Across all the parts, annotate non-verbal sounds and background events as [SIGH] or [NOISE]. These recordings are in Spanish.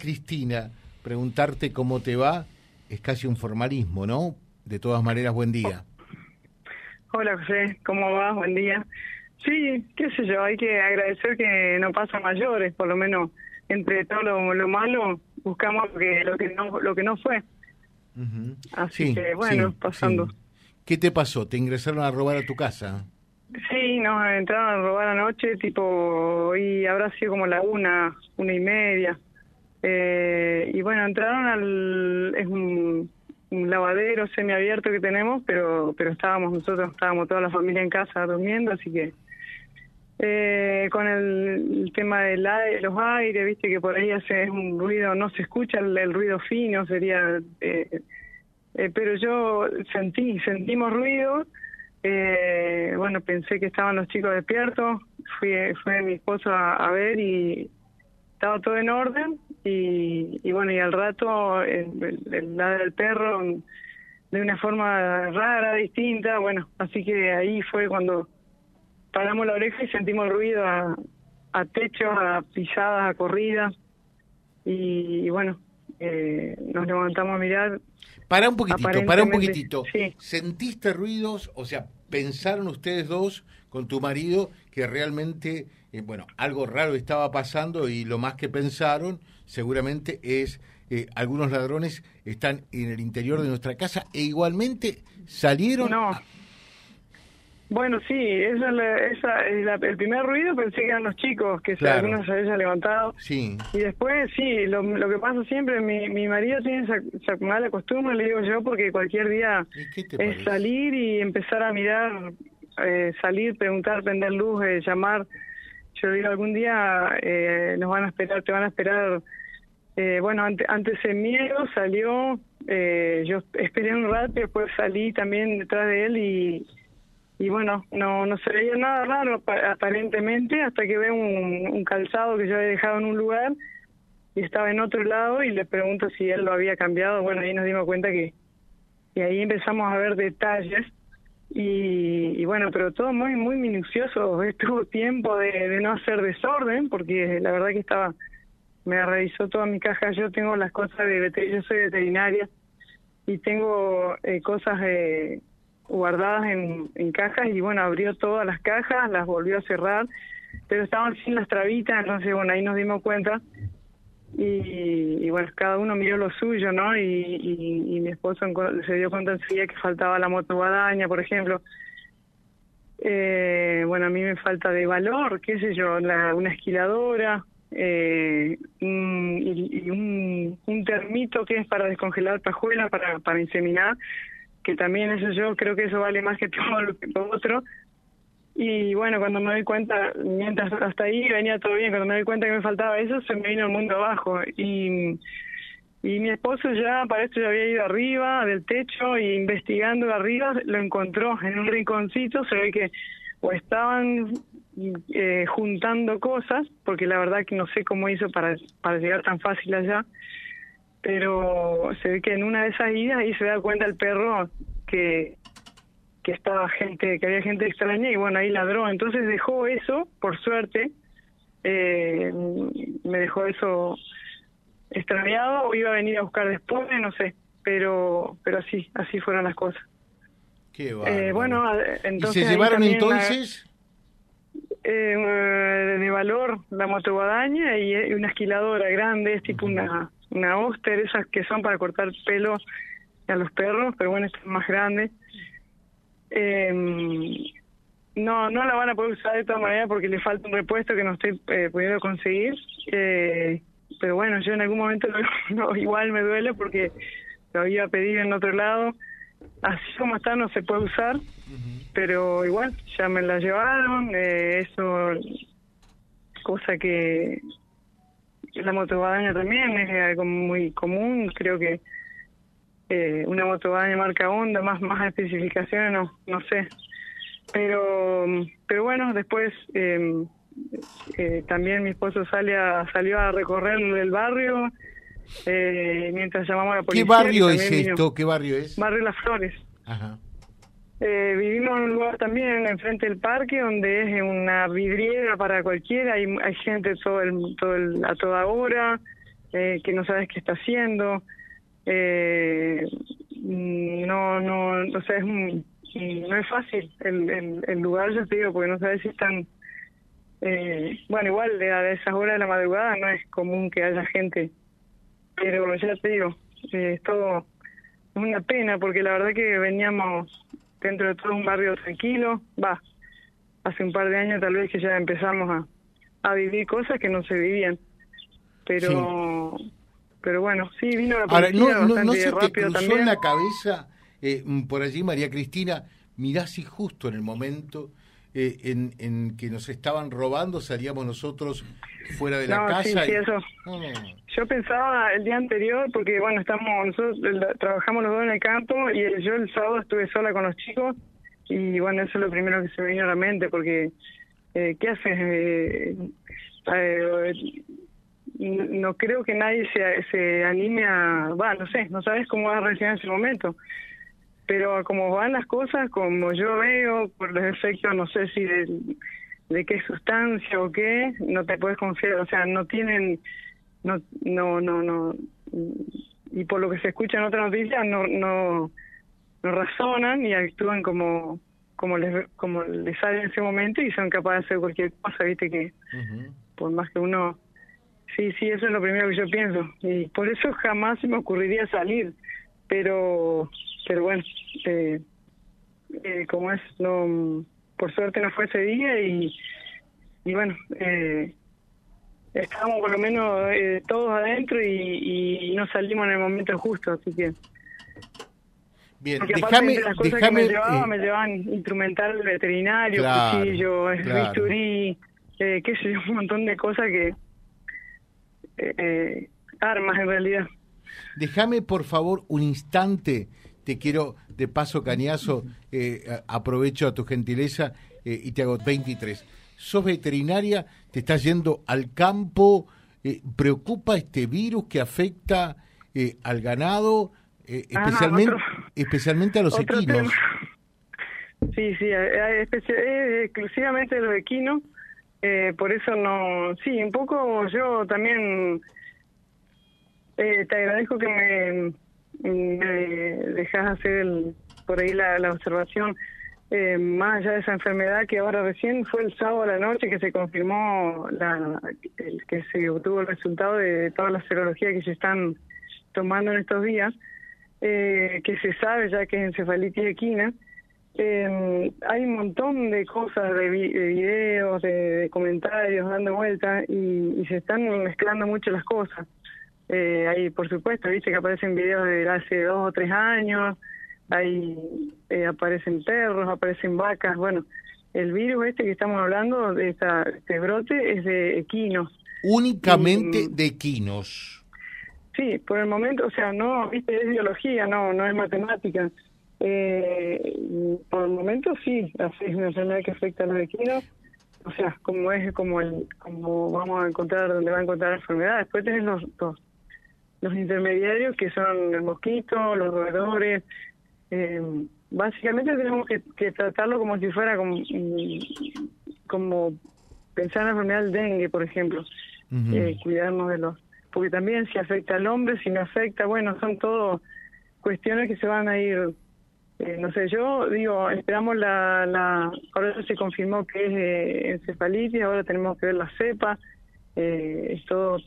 Cristina, preguntarte cómo te va es casi un formalismo, ¿no? De todas maneras, buen día. Hola José, ¿cómo vas? Buen día. Sí, qué sé yo, hay que agradecer que no pasa mayores, por lo menos entre todo lo, malo buscamos lo que, lo que no lo que no fue. Así que bueno, pasando. ¿Qué te pasó? ¿Te ingresaron a robar a tu casa? Sí, nos entraron a robar anoche, tipo, y habrá sido como la una, una y media. Eh, y bueno, entraron al... es un, lavadero semiabierto que tenemos, pero pero estábamos nosotros, estábamos toda la familia en casa durmiendo, así que eh, con el, tema de los aires, viste que por ahí hace un ruido, no se escucha el, ruido fino, sería... Eh, eh, pero yo sentí, sentimos ruido, eh, bueno, pensé que estaban los chicos despiertos, fui, fue mi esposo a ver y estaba todo en orden, y, bueno, y al rato el, el, del perro de una forma rara, distinta, bueno, así que ahí fue cuando paramos la oreja y sentimos el ruido a, a techos, a pisadas, a corridas, y, bueno, eh, nos levantamos a mirar. Para un poquitito, para un poquitito. ¿Sentiste ruidos? O sea, ¿pensaron ustedes dos con tu marido que realmente eh, bueno, algo raro estaba pasando y lo más que pensaron seguramente es eh, algunos ladrones están en el interior de nuestra casa e igualmente salieron. No. Bueno, sí, esa, esa, el primer ruido pensé que eran los chicos, que algunos se habían levantado. Sí. Y después, sí, lo, lo que pasa siempre, mi, mi marido tiene esa, mala costumbre, le digo yo, porque cualquier día es salir y empezar a mirar, eh, salir, preguntar, prender luz, llamar yo digo, algún día eh, nos van a esperar, te van a esperar. Eh, bueno, antes, antes el miedo salió, eh, yo esperé un rato y después salí también detrás de él y, y bueno, no, no se veía nada raro aparentemente hasta que veo un, calzado que yo había dejado en un lugar y estaba en otro lado y le pregunto si él lo había cambiado. Bueno, ahí nos dimos cuenta que y ahí empezamos a ver detalles y, bueno, pero todo muy muy minucioso. [LAUGHS] Estuvo tiempo de, no hacer desorden porque la verdad que estaba, me revisó toda mi caja. Yo tengo las cosas de veterinaria, yo soy veterinaria y tengo eh, cosas eh, guardadas en, en cajas y bueno, abrió todas las cajas, las volvió a cerrar, pero estaban sin las trabitas, entonces bueno, ahí nos dimos cuenta y, bueno, cada uno miró lo suyo, ¿no? Y, mi esposo se dio cuenta enseguida que faltaba la moto guadaña, por ejemplo. Eh, bueno, a mí me falta de valor, qué sé yo, una esquiladora eh, y, un, un, termito que es para descongelar pajuelas, para, para inseminar, que también eso yo creo que eso vale más que [LAUGHS] todo lo, que otro. Y bueno, cuando me doy cuenta, mientras hasta ahí venía todo bien, cuando me doy cuenta que me faltaba eso, se me vino el mundo abajo. Y, y mi esposo ya, para esto ya había ido arriba del techo y investigando arriba, lo encontró en un rinconcito, se ve que o estaban eh, juntando cosas, porque la verdad que no sé cómo hizo para, para llegar tan fácil allá, pero se ve que en una de esas idas ahí se da cuenta el perro que que estaba gente, que había gente extraña y bueno, ahí ladró. Entonces dejó eso, por suerte, eh, me dejó eso extraviado o iba a venir a buscar después, no sé, pero pero así, así fueron las cosas. Qué eh, bueno, entonces... ¿Y se llevaron entonces? eh, de valor la motoguadaña y una esquiladora grande, es tipo una, una Oster, esas que son para cortar pelo a los perros, pero bueno, esta es más grande. Eh, no, no la van a poder usar de todas maneras porque le falta un repuesto que no estoy eh, pudiendo conseguir. Eh, pero bueno, yo en algún momento [LAUGHS] no, igual me duele porque lo iba a pedir en otro lado. Así como está no se puede usar, pero igual ya me la llevaron. Eh, eso, cosa que la motobadaña también es algo muy común. Creo que eh, una motobaña marca Honda, más más especificaciones, no, no sé. Pero, pero bueno, después em, eh, también mi esposo sale a, salió a recorrer el barrio eh, mientras llamamos a la policía. ¿Qué barrio es esto? ¿Qué barrio es? Barrio Las Flores. Ajá. Eh, vivimos en un lugar también enfrente del parque donde es una vidriera para cualquiera, hay, hay gente todo el, todo el, a toda hora, eh, que no sabes qué está haciendo. Eh, no, no, o es no es fácil el, el, lugar, yo te digo, porque no sabes si están... Eh, bueno, igual a esas horas de la madrugada no es común que haya gente, pero ya te digo, eh, es todo una pena porque la verdad que veníamos dentro de todo un barrio tranquilo, va, hace un par de años tal vez que ya empezamos a, a vivir cosas que no se vivían, pero pero bueno, sí, vino la policía Ahora, no, no, se te cruzó en la cabeza eh, por allí, María Cristina, mirá si justo en el momento eh, en, en, que nos estaban robando salíamos nosotros fuera de la casa. Sí, eso. Yo pensaba el día anterior, porque bueno, estamos nosotros trabajamos los dos en el campo y yo el sábado estuve sola con los chicos y bueno, eso es lo primero que se me vino a la mente, porque eh, ¿qué haces? No creo que nadie se, se anime a, va, no sé, no sabes cómo va a reaccionar en ese momento. Pero como van las cosas, como yo veo, por los efectos, no sé si de, de qué sustancia o qué, no te puedes confiar, o sea, no tienen, no, no, no, no, y por lo que se escucha en otras noticias, no, no, no razonan y actúan como como les como les sale en ese momento y son capaces de hacer cualquier cosa viste que por más que uno Sí, sí, eso es lo primero que yo pienso. Y por eso jamás se me ocurriría salir. Pero, pero bueno, eh, eh, como es, no, por suerte no fue ese día y, y bueno, eh, estábamos por lo menos eh, todos adentro y, y, no salimos en el momento justo, así que... Bien, déjame, las cosas que me llevaba, me llevaban instrumental veterinario, cuchillo, bisturí, qué sé yo, un montón de cosas que eh, armas en realidad. Déjame por favor un instante, te quiero de paso cañazo, eh, aprovecho a tu gentileza eh, y te hago 23. Sos veterinaria, te estás yendo al campo, ¿preocupa este virus que afecta al ganado, ah, especialmente, especialmente a los equinos? Sí, sí, exclusivamente los equinos eh, por eso no, sí, un poco yo también eh, te agradezco que me, me dejas hacer por ahí la, la observación. Eh, más allá de esa enfermedad que ahora recién fue el sábado a la noche que se confirmó la, que se obtuvo el resultado de todas las serologías que se están tomando en estos días, eh, que se sabe ya que es encefalitis equina. Eh, hay un montón de cosas, de, videos, de, comentarios dando vueltas y, se están mezclando mucho las cosas. Eh, hay, por supuesto, dice que aparecen videos de hace dos o tres años, hay eh, aparecen perros, aparecen vacas. Bueno, el virus este que estamos hablando, de esta, este brote, es de equinos. Únicamente de equinos. Sí, por el momento, o sea, no, viste, es biología, no, no es matemática. Eh, por el momento sí, así es una enfermedad que afecta a los equinos. O sea, como es como el como vamos a encontrar donde va a encontrar la enfermedad. Después tenés los, los, intermediarios que son el mosquito, los roedores. Eh, básicamente tenemos que, tratarlo como si fuera como, como pensar en la enfermedad del dengue, por ejemplo. eh, cuidarnos de los... Porque también si afecta al hombre, si no afecta, bueno, son todo cuestiones que se van a ir eh, no sé, yo digo, esperamos la, la, ahora se confirmó que es eh, encefalitis, ahora tenemos que ver la cepa, eh, es todo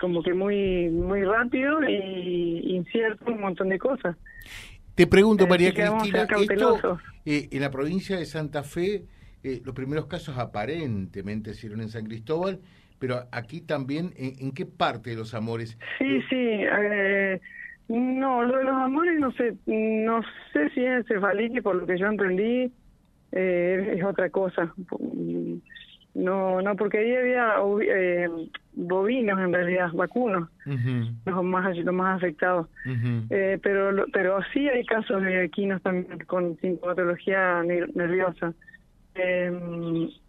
como que muy muy rápido y incierto un montón de cosas. Te pregunto, María Cristina, esto, en la provincia de Santa Fe, los primeros casos aparentemente se en San Cristóbal, pero aquí también, ¿en, qué parte de los amores? Sí, sí, eh, no, lo de los amores no sé, no sé si es encefalitis, por lo que yo entendí, eh, es otra cosa. No, no, porque ahí había eh, bovinos en realidad, vacunos, los más los más afectados. eh, pero pero sí hay casos de equinos también con sintomatología nerviosa. Eh, y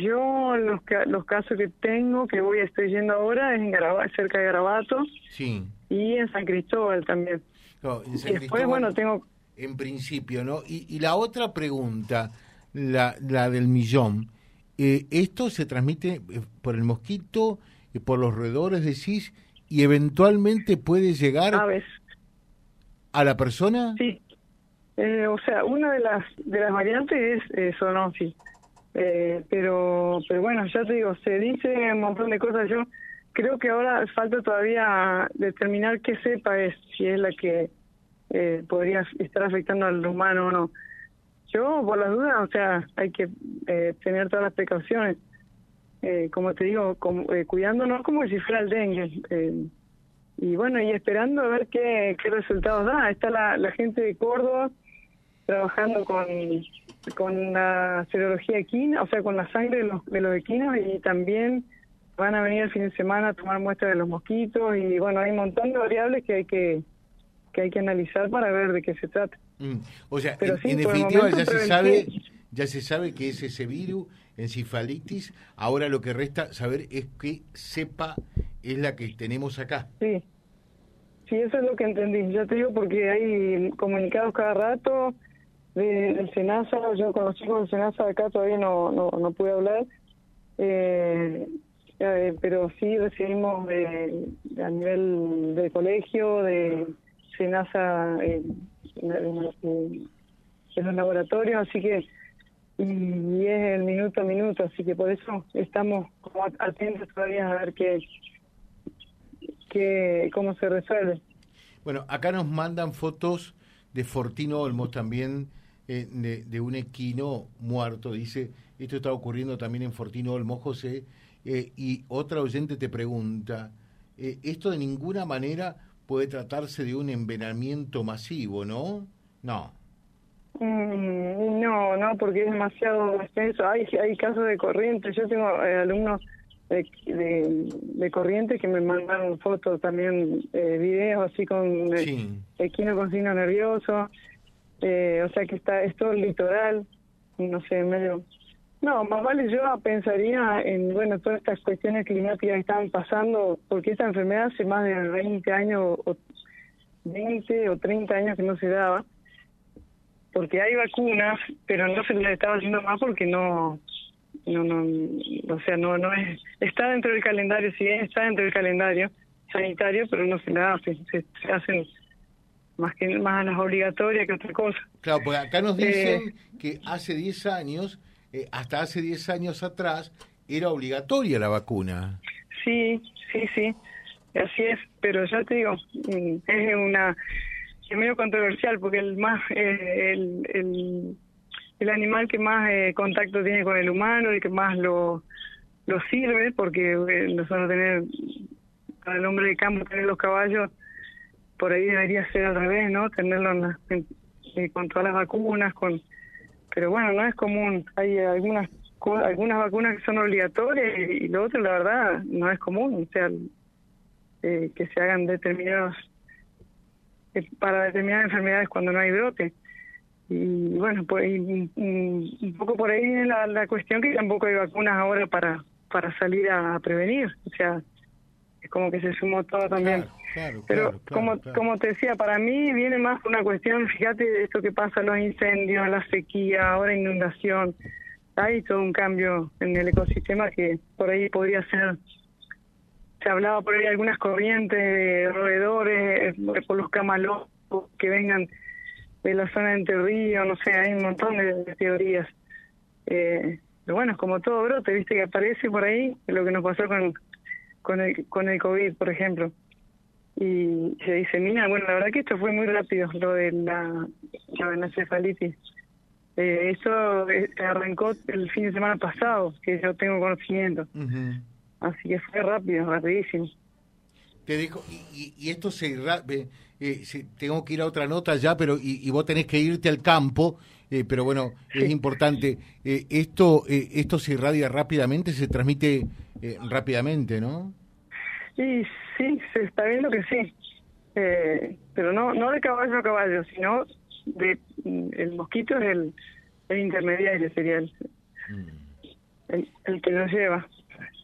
yo los los casos que tengo, que voy estoy yendo ahora, es en cerca de Garabato. Sí y en San Cristóbal también. después, bueno, tengo... En principio, ¿no? Y, la otra pregunta, la, la del millón, eh, ¿esto se transmite eh, por el mosquito, y por los roedores, decís? y eventualmente puede llegar a la persona. Sí. Eh, o sea, una de las de las variantes es eh, zoonosis. Eh, pero pero bueno, ya te digo, se dice un montón de cosas. Yo creo que ahora falta todavía determinar qué cepa es, si es la que eh, podría estar afectando al humano o no. Yo, por las dudas, o sea, hay que eh, tener todas las precauciones. Eh, como te digo, como, eh, cuidándonos como si fuera el dengue. Y bueno, y esperando a ver qué, qué resultados da. Está la, la gente de Córdoba trabajando con, con la serología equina, o sea, con la sangre de los, de los equinos y también van a venir el fin de semana a tomar muestras de los mosquitos y bueno, hay un montón de variables que hay que que hay que analizar para ver de qué se trata. Mm. O sea, en, definitiva ya se sabe ya se sabe que es ese virus, encefalitis, ahora lo que resta saber es qué cepa es la que tenemos acá. Sí, sí, eso es lo que entendí, ya te digo porque hay comunicados cada rato del SENASA, yo con los chicos del SENASA acá todavía no, no, no pude hablar, eh, eh, pero sí recibimos de, a nivel de colegio, de SENASA en, en, los laboratorios, así que y es el minuto a minuto, así que por eso estamos como atentos todavía a ver qué, qué cómo se resuelve. Bueno, acá nos mandan fotos de Fortino Olmos también, eh, de, de, un equino muerto. Dice, esto está ocurriendo también en Fortino Olmos, José. Eh, y otra oyente te pregunta, eh, esto de ninguna manera puede tratarse de un envenenamiento masivo, ¿no? No. Mm, no, no, porque es demasiado extenso. Hay, hay casos de corriente. Yo tengo eh, alumnos de, de, corriente que me mandaron fotos también, eh, videos así con sí. equino con signo nervioso. Eh, o sea que está es todo litoral, no sé, medio no, más vale yo pensaría en, bueno, todas estas cuestiones climáticas que están pasando, porque esta enfermedad hace más de 20 años, o 20 o 30 años que no se daba, porque hay vacunas, pero no se les estaba haciendo más porque no, no, no, o sea, no, no es, está dentro del calendario, sí está dentro del calendario sanitario, pero no se le hace, se, se hacen más que más a las obligatorias que otra cosa. Claro, porque acá nos dicen eh, que hace 10 años eh, hasta hace 10 años atrás era obligatoria la vacuna. Sí, sí, sí, así es, pero ya te digo, mm, es una es medio controversial porque el más eh, el, el, el, animal que más eh, contacto tiene con el humano y que más lo lo sirve porque nosotros tener para el hombre de campo tener los caballos por ahí debería ser al revés, ¿no? Tenerlos con todas las vacunas, con pero bueno, no es común. Hay algunas algunas vacunas que son obligatorias y, lo otro, la verdad, no es común. O sea, eh, que se hagan determinados eh, para determinadas enfermedades cuando no hay brote. Y bueno, pues un, poco por ahí la, la cuestión que tampoco hay vacunas ahora para para salir a prevenir. O sea, es como que se sumó todo también. Pero como como te decía, para mí viene más una cuestión, fíjate esto que pasa, los incendios, la sequía, ahora inundación. Hay todo un cambio en el ecosistema que por ahí podría ser se hablaba por ahí algunas corrientes de roedores, eh, por los camalones que vengan de la zona de Entre no sé, hay un montón de, teorías. Eh, pero bueno, es como todo brote, viste que aparece por ahí, lo que nos pasó con, con, el, con el COVID, por ejemplo y se dice, mira, bueno, la verdad que esto fue muy rápido, lo de la, la encefalitis. Eh, eso eh, arrancó el fin de semana pasado, que yo tengo conocimiento. Así que fue rápido, rapidísimo. Te dijo, y, y esto se, eh, tengo que ir a otra nota ya, pero y, vos tenés que irte al campo, eh, pero bueno, es importante. Eh, esto esto se irradia rápidamente, se transmite rápidamente, ¿no? Sí, sí, se está viendo que sí. Eh, pero no no de caballo a caballo, sino de el mosquito es el, el intermediario, sería el, mm. el, que lo lleva.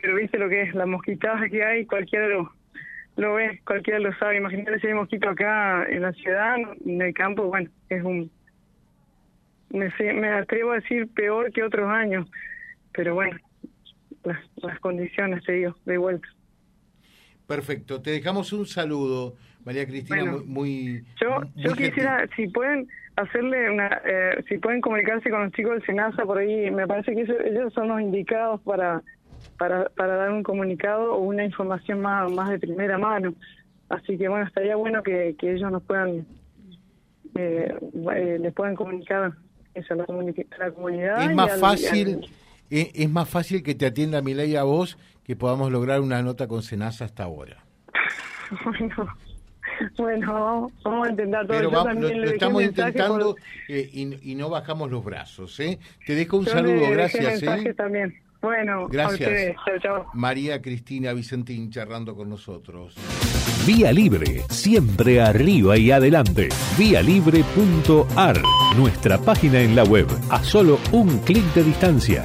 Pero viste lo que es, la mosquitada que hay, cualquiera lo, lo ve, cualquiera lo sabe. Imagínate si hay mosquito acá en la ciudad, en el campo, bueno, es un... Me, me atrevo a decir peor que otros años, pero bueno, las, las condiciones, te digo, de vuelta. Perfecto, te dejamos un saludo, María Cristina, muy, Yo, yo quisiera, si pueden hacerle una, eh, si pueden comunicarse con los chicos del SENASA por ahí, me parece que ellos son los indicados para, para, para dar un comunicado o una información más, más de primera mano. Así que bueno, estaría bueno que, que ellos nos puedan, eh, eh les puedan comunicar eso a la, comunidad. Es más fácil. es, más fácil que te atienda mi ley a vos que podamos lograr una nota con Senasa hasta ahora. [LAUGHS] bueno, bueno, vamos, a intentar todo. Pero vamos, lo, estamos intentando eh, y, no bajamos los brazos. ¿eh? Te dejo un saludo, gracias. ¿eh? también. Bueno, gracias. María Cristina Vicentín charlando con nosotros. Vía Libre, siempre arriba y adelante. Vialibre.ar, nuestra página en la web, a solo un clic de distancia